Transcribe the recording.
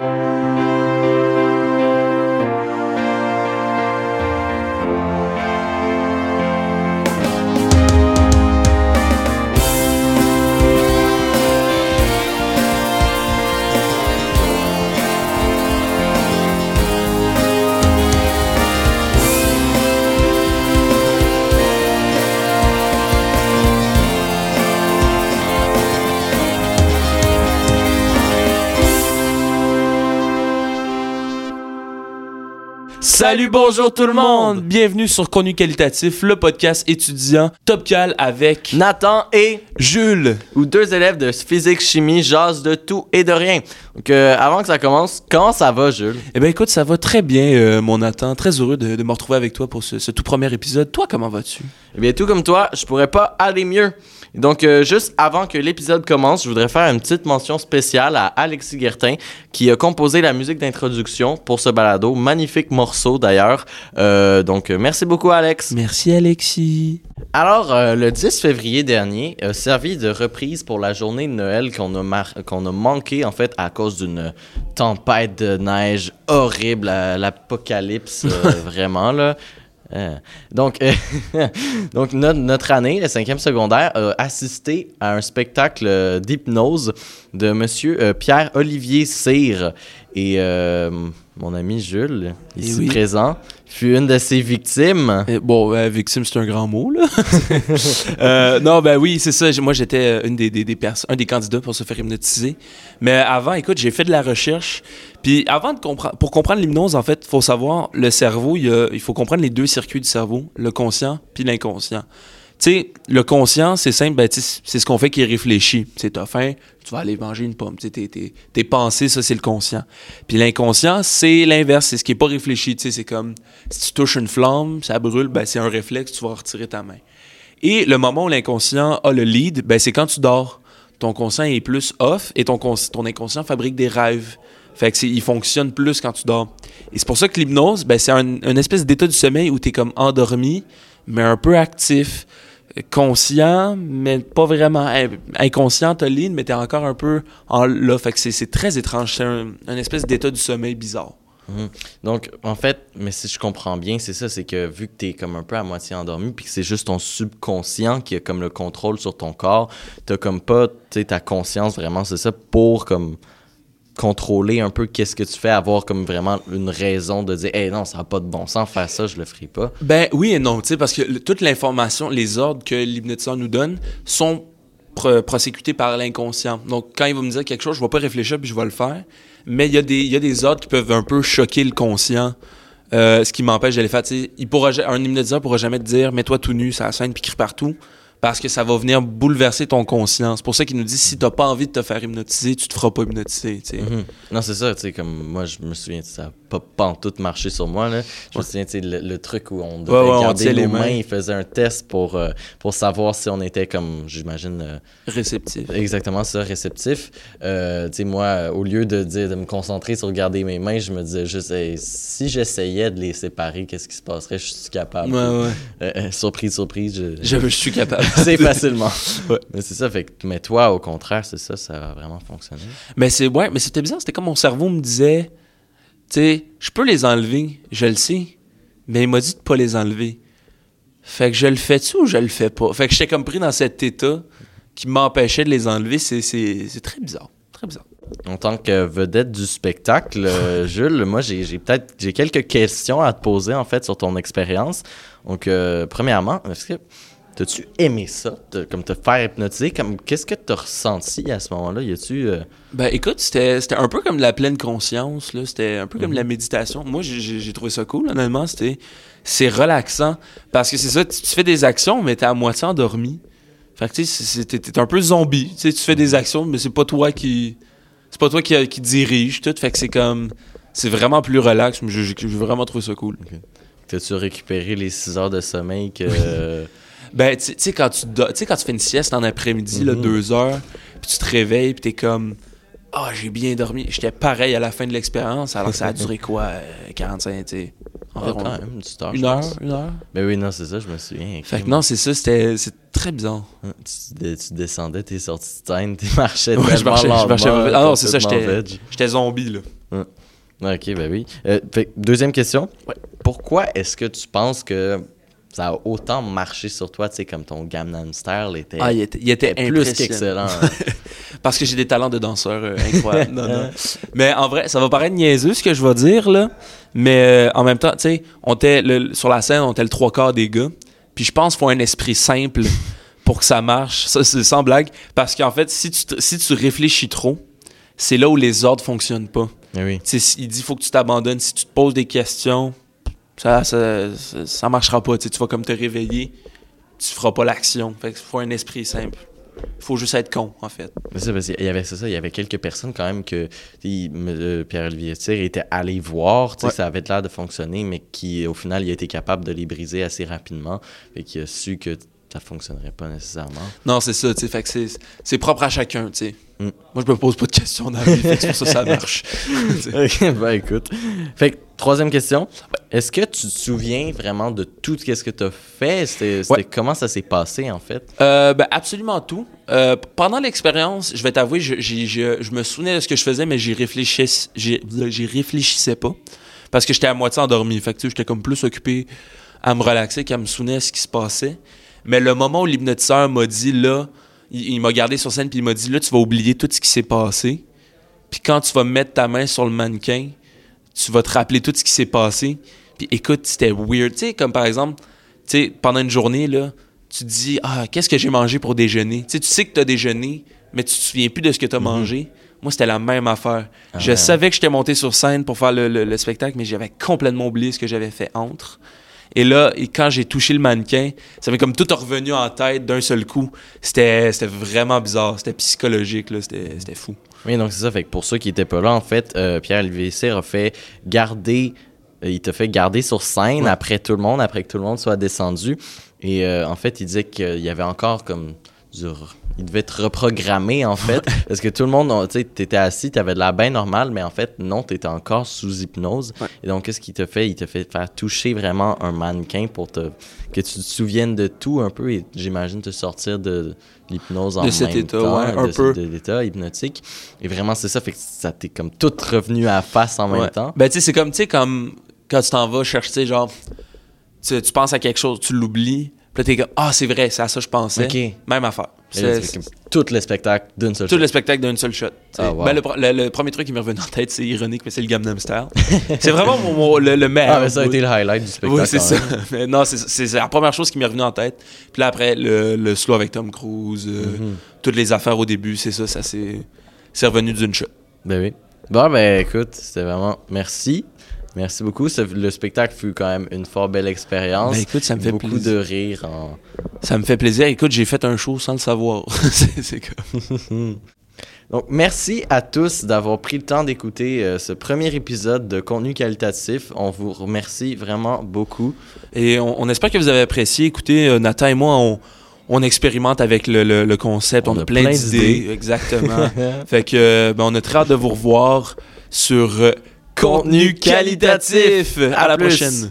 Música Salut, bonjour tout le monde! Bienvenue sur Connu Qualitatif, le podcast étudiant Top Cal avec Nathan et Jules. ou deux élèves de physique chimie jasent de tout et de rien. Donc euh, avant que ça commence, comment ça va Jules? Eh ben écoute, ça va très bien, euh, mon Nathan. Très heureux de, de me retrouver avec toi pour ce, ce tout premier épisode. Toi, comment vas-tu? Eh bien tout comme toi, je pourrais pas aller mieux. Donc euh, juste avant que l'épisode commence, je voudrais faire une petite mention spéciale à Alexis Guertin qui a composé la musique d'introduction pour ce balado, magnifique morceau d'ailleurs. Euh, donc euh, merci beaucoup Alex. Merci, Alexis. Alors, euh, le 10 février dernier a servi de reprise pour la journée de Noël qu'on a, qu'on a manqué, en fait, à cause d'une tempête de neige horrible, à l'apocalypse, euh, vraiment, là. Euh, donc, euh, donc notre, notre année, le cinquième secondaire, a assisté à un spectacle d'hypnose de monsieur euh, Pierre-Olivier Cyr. Et mon ami Jules, ici oui. présent, fut une de ses victimes. Eh, bon, euh, victime, c'est un grand mot, là. Euh, non, ben oui, c'est ça. Moi, j'étais une des, des, des un des candidats pour se faire hypnotiser. Mais avant, écoute, j'ai fait de la recherche. Puis avant de comprendre, pour comprendre l'hypnose, en fait, il faut savoir, le cerveau, il, a- il faut comprendre les deux circuits du cerveau, le conscient puis l'inconscient. Sais, le conscient, c'est simple, ben, c'est ce qu'on fait qui réfléchit. Tu t'as faim, tu vas aller manger une pomme. Tes, tes, tes pensées, ça, c'est le conscient. Puis l'inconscient, c'est l'inverse, c'est ce qui est pas réfléchi. Tu c'est comme, si tu touches une flamme, ça brûle, ben, c'est un réflexe, tu vas retirer ta main. Et le moment où l'inconscient a le lead, ben, c'est quand tu dors. Ton conscient est plus off et ton, ton inconscient fabrique des rêves. Fait que il fonctionne plus quand tu dors. Et c'est pour ça que l'hypnose, ben, c'est un, une espèce d'état du sommeil où tu es comme endormi, mais un peu actif, conscient, mais pas vraiment in- inconscient, t'as le lead, mais t'es encore un peu en là. Fait que c'est- très étrange. C'est un, espèce d'état du sommeil bizarre. Mhm. Donc, en fait, mais si je comprends bien, c'est ça, c'est que vu que tu es comme un peu à moitié endormi, puis que c'est juste ton subconscient qui a comme le contrôle sur ton corps, t'as comme pas, ta conscience vraiment, c'est ça, pour comme contrôler un peu qu'est-ce que tu fais, avoir comme vraiment une raison de dire, hey non, ça n'a pas de bon sens, faire ça, je le ferai pas. Ben oui et non, tu sais, parce que toute l'information, les ordres que l'hypnotiseur nous donne sont pro- prosécutés par l'inconscient. Donc, quand il va me dire quelque chose, je vais pas réfléchir puis je vais le faire. Mais il y, a des- y a des ordres qui peuvent un peu choquer le conscient, euh, ce qui m'empêche de les faire. Il pourra, un hypnotiseur pourra jamais te dire mets-toi tout nu, ça scène puis crie partout. Parce que ça va venir bouleverser ton conscience. C'est pour ça qu'il nous dit si t'as pas envie de te faire hypnotiser, tu te feras pas hypnotiser. Mhm. Non, c'est ça, tu sais, comme moi, je me souviens, ça n'a pas pantoute marché sur moi, là. Je me souviens, tu sais, le, le truc où on devait Ouais, ouais, on garder nos les mains, mains. il faisait un test pour, euh, pour savoir si on était comme, j'imagine, euh, Réceptif. exactement ça, réceptif. Euh, tu sais, moi, au lieu de dire de me concentrer sur garder mes mains, je me disais juste, Hey, si j'essayais de les séparer, qu'est-ce qui se passerait? Je suis capable. Ouais, ouais. Euh, surprise, surprise, je... Je, je suis capable. c'est facilement. Ouais. Mais c'est ça, fait que, mais toi, au contraire, c'est ça, ça a vraiment fonctionné. Mais c'est ouais, mais c'était bizarre, c'était comme mon cerveau me disait tu sais, je peux les enlever, je le sais, mais il m'a dit de pas les enlever. Fait que je le fais-tu ou je le fais pas? Fait que j'étais comme pris dans cet état qui m'empêchait de les enlever, c'est c'est c'est très bizarre, très bizarre. En tant que vedette du spectacle, euh, Jules, moi j'ai j'ai peut-être j'ai quelques questions à te poser en fait sur ton expérience. Donc euh, premièrement, est-ce que t'as-tu aimé ça, comme te faire hypnotiser, comme qu'est-ce que t'as ressenti à ce moment-là? Y a-tu euh, Ben écoute, c'était un peu comme de la pleine conscience là, c'était un peu comme de la méditation. Moi j'ai- trouvé ça cool honnêtement, c'était c'est relaxant. Parce que c'est ça tu, tu fais des actions mais t'es à moitié endormi. Fait que tu sais t'es un peu zombie, tu sais tu fais des actions mais c'est pas toi qui c'est pas toi qui, qui dirige tout, fait que c'est comme c'est vraiment plus relax, mais j'ai j'ai vraiment trouvé ça cool. t'as-tu récupéré les 6 heures de sommeil que Ben, tu sais, quand tu do- tu sais, quand tu fais une sieste en après-midi, Mhm. deux heures, puis tu te réveilles, puis t'es comme, ah, j'ai bien dormi. J'étais pareil à la fin de l'expérience, alors que ça a duré quoi, euh, 45, tu sais, Ah, environ? quand même, une petite heure, une heure, une heure? Ben oui, non, c'est ça, je me souviens. Fait que non, c'est ça, c'était c'est très bizarre. Tu, dé- tu descendais, t'es sorti de scène, t'es marchais Ouais, je marchais, je marchais Ah non, c'est ça, j'étais zombie, là. Ok, ben oui. Euh, fait, deuxième question. Ouais. Pourquoi est-ce que tu penses que ça a autant marché sur toi, tu sais, comme ton Gangnam Style était, Ah, il était, il était était plus qu'excellent. Parce que j'ai des talents de danseur euh, incroyables. non, non. Mais en vrai, ça va paraître niaiseux ce que je vais dire, là. Mais euh, en même temps, tu sais, on était le- sur la scène, on était le trois quarts des gars. Puis je pense qu'il faut un esprit simple pour que ça marche. Ça, c'est sans blague. Parce qu'en fait, si tu, si tu réfléchis trop, c'est là où les ordres fonctionnent pas. Mais oui. Tu sais, il dit faut que tu t'abandonnes. Si tu te poses des questions, ça, ça, ça, ça marchera pas. Tu vas comme te réveiller, tu feras pas l'action. Fait qu'il faut un esprit simple. Faut juste être con, en fait. C'est parce qu'il y avait ça, il y avait quelques personnes quand même que euh, Pierre-Olivier Cyr était allé voir, Ouais. ça avait l'air de fonctionner, mais qui au final il a été capable de les briser assez rapidement et qui a su que ça fonctionnerait pas nécessairement. Non, c'est ça, tu sais. Fait que c'est, propre à chacun, tu sais. Mm. Moi, je me pose pas de questions dans la vie, fait que c'est pour ça que ça marche. Ben écoute. Fait que, troisième question. Est-ce que tu te souviens vraiment de tout ce que tu as fait? C'était, c'était- Ouais. Comment ça s'est passé en fait? Euh, ben, absolument tout. Euh, pendant l'expérience, je vais t'avouer, je, j'ai- je- je me souvenais de ce que je faisais, mais j'y réfléchissais, j'y, j'y réfléchissais pas. Parce que j'étais à moitié endormi. Fait que, tu sais, j'étais comme plus occupé à me relaxer qu'à me souvenir de ce qui se passait. Mais le moment où l'hypnotiseur m'a dit, là, il, il m'a gardé sur scène, puis il m'a dit, là, tu vas oublier tout ce qui s'est passé. Puis quand tu vas mettre ta main sur le mannequin, tu vas te rappeler tout ce qui s'est passé. Puis écoute, c'était weird. Tu sais, comme par exemple, tu sais, pendant une journée, là, tu te dis, ah, qu'est-ce que j'ai mangé pour déjeuner? Tu sais, tu sais que tu as déjeuné, mais tu te souviens plus de ce que tu as mangé. Moi, c'était la même affaire. Ah je ouais. savais que j'étais monté sur scène pour faire le, le- le spectacle, mais j'avais complètement oublié ce que j'avais fait entre. Et là, et quand j'ai touché le mannequin, ça m'est comme tout revenu en tête d'un seul coup. C'était vraiment bizarre. C'était psychologique, c'était fou. Oui, donc c'est ça. Fait que pour ceux qui étaient pas là, en fait, euh, Pierre-Olivier Cyr a fait garder. euh, il t'a fait garder sur scène Ouais. après tout le monde, après que tout le monde soit descendu. Et euh, en fait, il disait qu'il y avait encore comme Il devait être reprogrammé, en fait. parce que tout le monde, on- tu sais, t'étais assis, t'avais de la bain normale, mais en fait, non, t'étais encore sous hypnose. Ouais. Et donc, qu'est-ce qu'il t'a fait? Il t'a fait faire toucher vraiment un mannequin pour te, que tu te souviennes de tout un peu et j'imagine te sortir de l'hypnose en De cet même état, temps, ouais, un de, peu. de l'état hypnotique. Et vraiment, c'est ça, fait que ça t'est comme tout revenu à la face en Ouais. même temps. Ben, tu sais, c'est comme, tu sais, comme quand tu t'en vas chercher, genre, tu, tu penses à quelque chose, tu l'oublies, puis là, t'es comme, ah, c'est vrai, c'est à ça que je pensais. Même affaire. C'est c'est tout le spectacle d'une seule tout shot. le spectacle d'un seul shot. Ah, wow. Ben, le, pro- le- le premier truc qui m'est revenu en tête, c'est ironique, mais c'est le Gangnam Style. c'est vraiment mon, mon- le, le meilleur. Ah, mais ça a été le highlight du spectacle. Oui, c'est ça. Mais non, c'est- c'est c'est la première chose qui m'est revenue en tête. Puis là, après, le, le slow avec Tom Cruise, euh, Mhm. toutes les affaires au début, c'est ça, ça s'est c'est revenu d'une shot. Ben oui. Bon, ben écoute, c'était vraiment. Merci. Merci beaucoup. Ce- le spectacle fut quand même une fort belle expérience. Ben, écoute, ça me fait Beaucoup plaisir. de rire en. Ça me fait plaisir. Écoute, j'ai fait un show sans le savoir. c'est comme... Donc, merci à tous d'avoir pris le temps d'écouter euh, ce premier épisode de contenu qualitatif. On vous remercie vraiment beaucoup. Et on, on espère que vous avez apprécié. Écoutez, euh, Nathan et moi, on, on expérimente avec le, le- le concept. On, a, plein, d'idées. Exactement. fait que, euh, ben, on a très hâte de vous revoir sur euh, Contenu qualitatif. À, À la plus. prochaine.